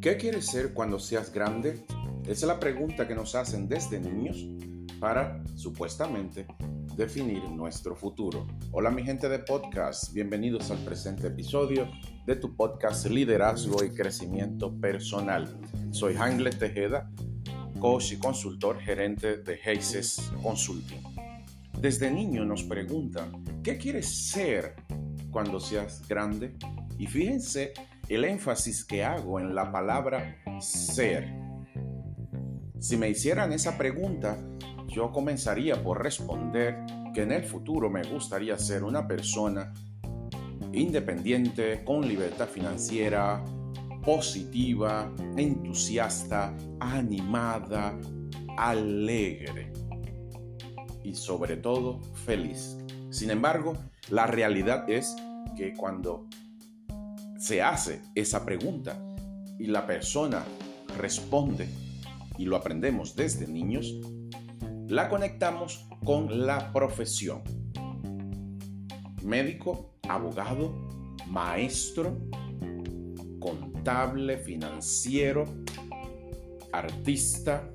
¿Qué quieres ser cuando seas grande? Esa es la pregunta que nos hacen desde niños para, supuestamente, definir nuestro futuro. Hola mi gente de podcast, bienvenidos al presente episodio de tu podcast Liderazgo y Crecimiento Personal. Soy Hangle Tejeda, coach y consultor gerente de Heises Consulting. Desde niño nos preguntan, ¿qué quieres ser cuando seas grande? Y fíjense el énfasis que hago en la palabra ser. Si me hicieran esa pregunta, yo comenzaría por responder que en el futuro me gustaría ser una persona independiente, con libertad financiera, positiva, entusiasta, animada, alegre y sobre todo feliz. Sin embargo, la realidad es que cuando se hace esa pregunta y la persona responde, y lo aprendemos desde niños, la conectamos con la profesión. Médico, abogado, maestro, contable, financiero, artista.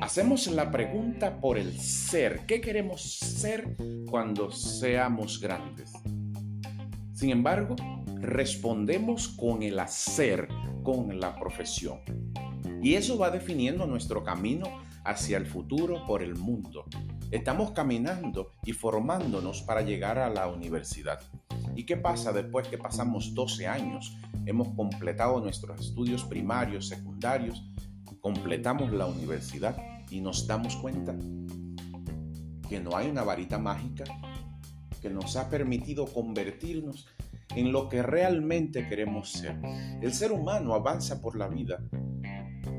Hacemos la pregunta por el ser. ¿Qué queremos ser cuando seamos grandes? Sin embargo, respondemos con el hacer, con la profesión. Y eso va definiendo nuestro camino hacia el futuro por el mundo. Estamos caminando y formándonos para llegar a la universidad. ¿Y qué pasa después que pasamos 12 años? Hemos completado nuestros estudios primarios, secundarios, completamos la universidad y nos damos cuenta que no hay una varita mágica nos ha permitido convertirnos en lo que realmente queremos ser. El ser humano avanza por la vida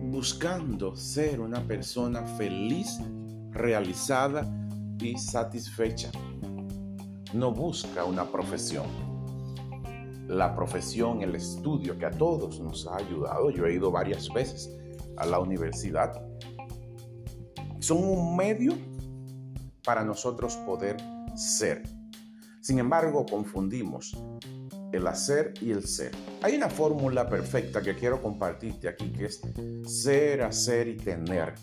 buscando ser una persona feliz, realizada y satisfecha. No busca una profesión. La profesión, el estudio que a todos nos ha ayudado, yo he ido varias veces a la universidad, son un medio para nosotros poder ser. Sin embargo, confundimos el hacer y el ser. Hay una fórmula perfecta que quiero compartirte aquí, que es ser, hacer y tener.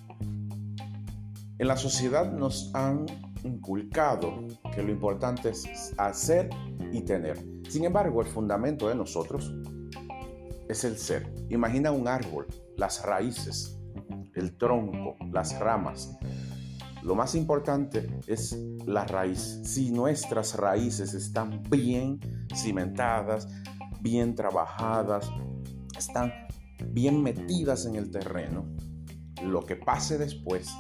En la sociedad nos han inculcado que lo importante es hacer y tener. Sin embargo, el fundamento de nosotros es el ser. Imagina un árbol, las raíces, el tronco, las ramas. Lo más importante es la raíz. Si nuestras raíces están bien cimentadas, bien trabajadas, están bien metidas en el terreno, lo que pase después,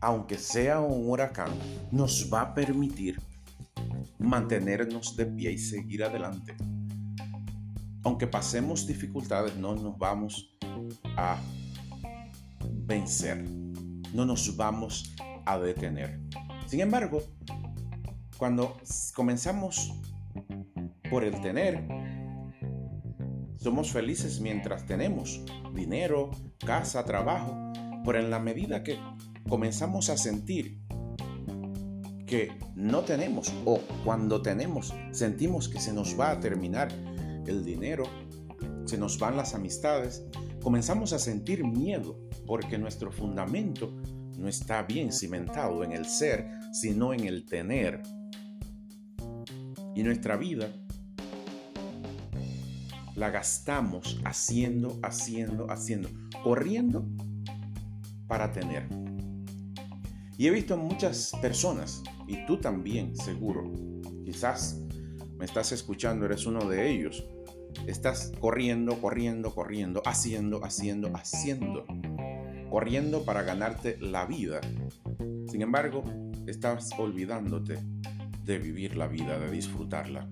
aunque sea un huracán, nos va a permitir mantenernos de pie y seguir adelante. Aunque pasemos dificultades, no nos vamos a vencer no nos vamos a detener. Sin embargo, cuando comenzamos por el tener, somos felices mientras tenemos dinero, casa, trabajo, pero en la medida que comenzamos a sentir que no tenemos o cuando tenemos sentimos que se nos va a terminar el dinero, se nos van las amistades, comenzamos a sentir miedo porque nuestro fundamento no está bien cimentado en el ser, sino en el tener. Y nuestra vida la gastamos haciendo, haciendo, haciendo, corriendo para tener. Y he visto muchas personas, y tú también seguro, quizás me estás escuchando, eres uno de ellos, estás corriendo, corriendo, corriendo, haciendo, haciendo, haciendo corriendo para ganarte la vida. Sin embargo, estás olvidándote de vivir la vida, de disfrutarla.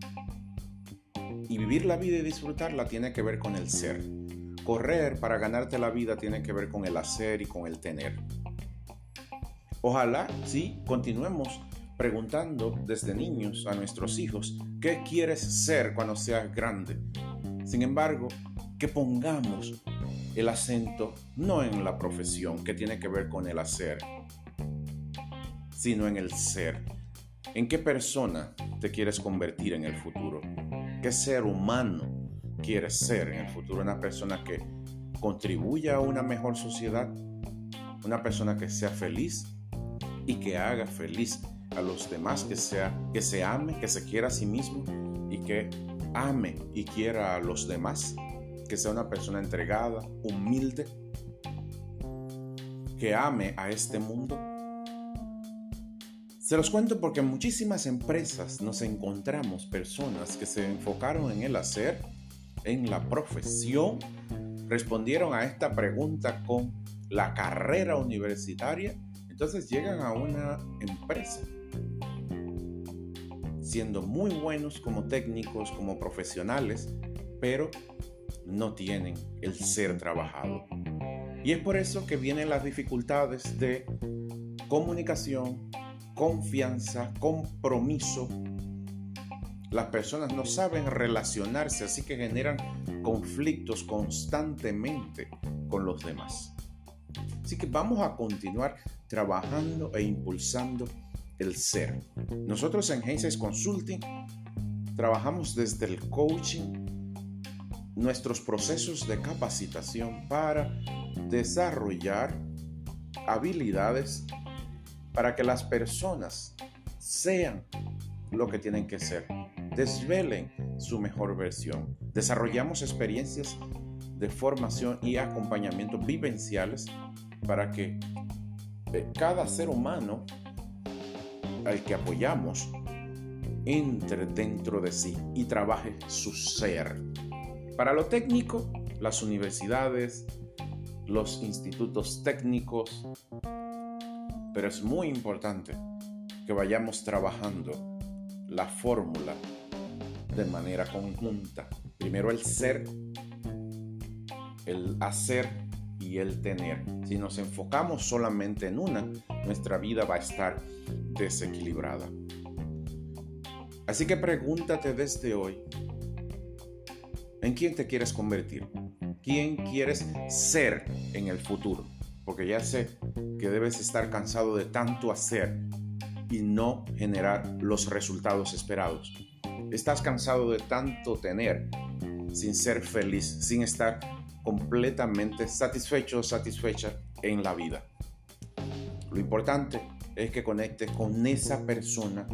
Y vivir la vida y disfrutarla tiene que ver con el ser. Correr para ganarte la vida tiene que ver con el hacer y con el tener. Ojalá, sí, continuemos preguntando desde niños a nuestros hijos, ¿qué quieres ser cuando seas grande? Sin embargo, que pongamos el acento no en la profesión que tiene que ver con el hacer, sino en el ser. ¿En qué persona te quieres convertir en el futuro? ¿Qué ser humano quieres ser en el futuro, una persona que contribuya a una mejor sociedad, una persona que sea feliz y que haga feliz a los demás, que sea que se ame, que se quiera a sí mismo y que ame y quiera a los demás, que sea una persona entregada, humilde, que ame a este mundo. Se los cuento porque en muchísimas empresas nos encontramos personas que se enfocaron en el hacer, en la profesión, respondieron a esta pregunta con la carrera universitaria, entonces llegan a una empresa siendo muy buenos como técnicos, como profesionales, pero no tienen el ser trabajado. Y es por eso que vienen las dificultades de comunicación, confianza, compromiso. Las personas no saben relacionarse, así que generan conflictos constantemente con los demás. Así que vamos a continuar trabajando e impulsando el ser. Nosotros en Genses Consulting trabajamos desde el coaching, nuestros procesos de capacitación para desarrollar habilidades para que las personas sean lo que tienen que ser, desvelen su mejor versión. Desarrollamos experiencias de formación y acompañamiento vivenciales para que eh, cada ser humano al que apoyamos entre dentro de sí y trabaje su ser. Para lo técnico, las universidades, los institutos técnicos, pero es muy importante que vayamos trabajando la fórmula de manera conjunta. Primero el ser, el hacer y el tener. Si nos enfocamos solamente en una, nuestra vida va a estar desequilibrada. Así que pregúntate desde hoy, ¿en quién te quieres convertir? ¿Quién quieres ser en el futuro? Porque ya sé que debes estar cansado de tanto hacer y no generar los resultados esperados. Estás cansado de tanto tener sin ser feliz, sin estar completamente satisfecho o satisfecha en la vida. Lo importante es que conectes con esa persona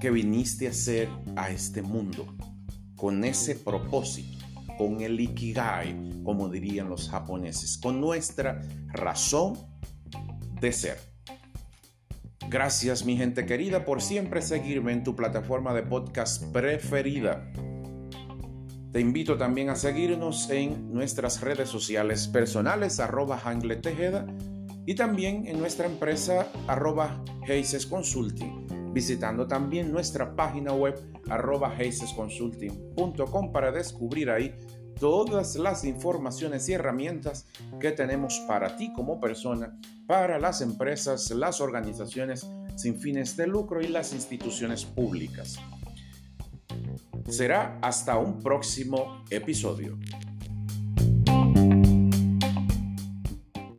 que viniste a ser a este mundo, con ese propósito, con el ikigai, como dirían los japoneses, con nuestra razón de ser. Gracias mi gente querida por siempre seguirme en tu plataforma de podcast preferida. Te invito también a seguirnos en nuestras redes sociales personales arroba Tejeda y también en nuestra empresa arroba Consulting, visitando también nuestra página web arroba para descubrir ahí todas las informaciones y herramientas que tenemos para ti como persona, para las empresas, las organizaciones sin fines de lucro y las instituciones públicas. Será hasta un próximo episodio.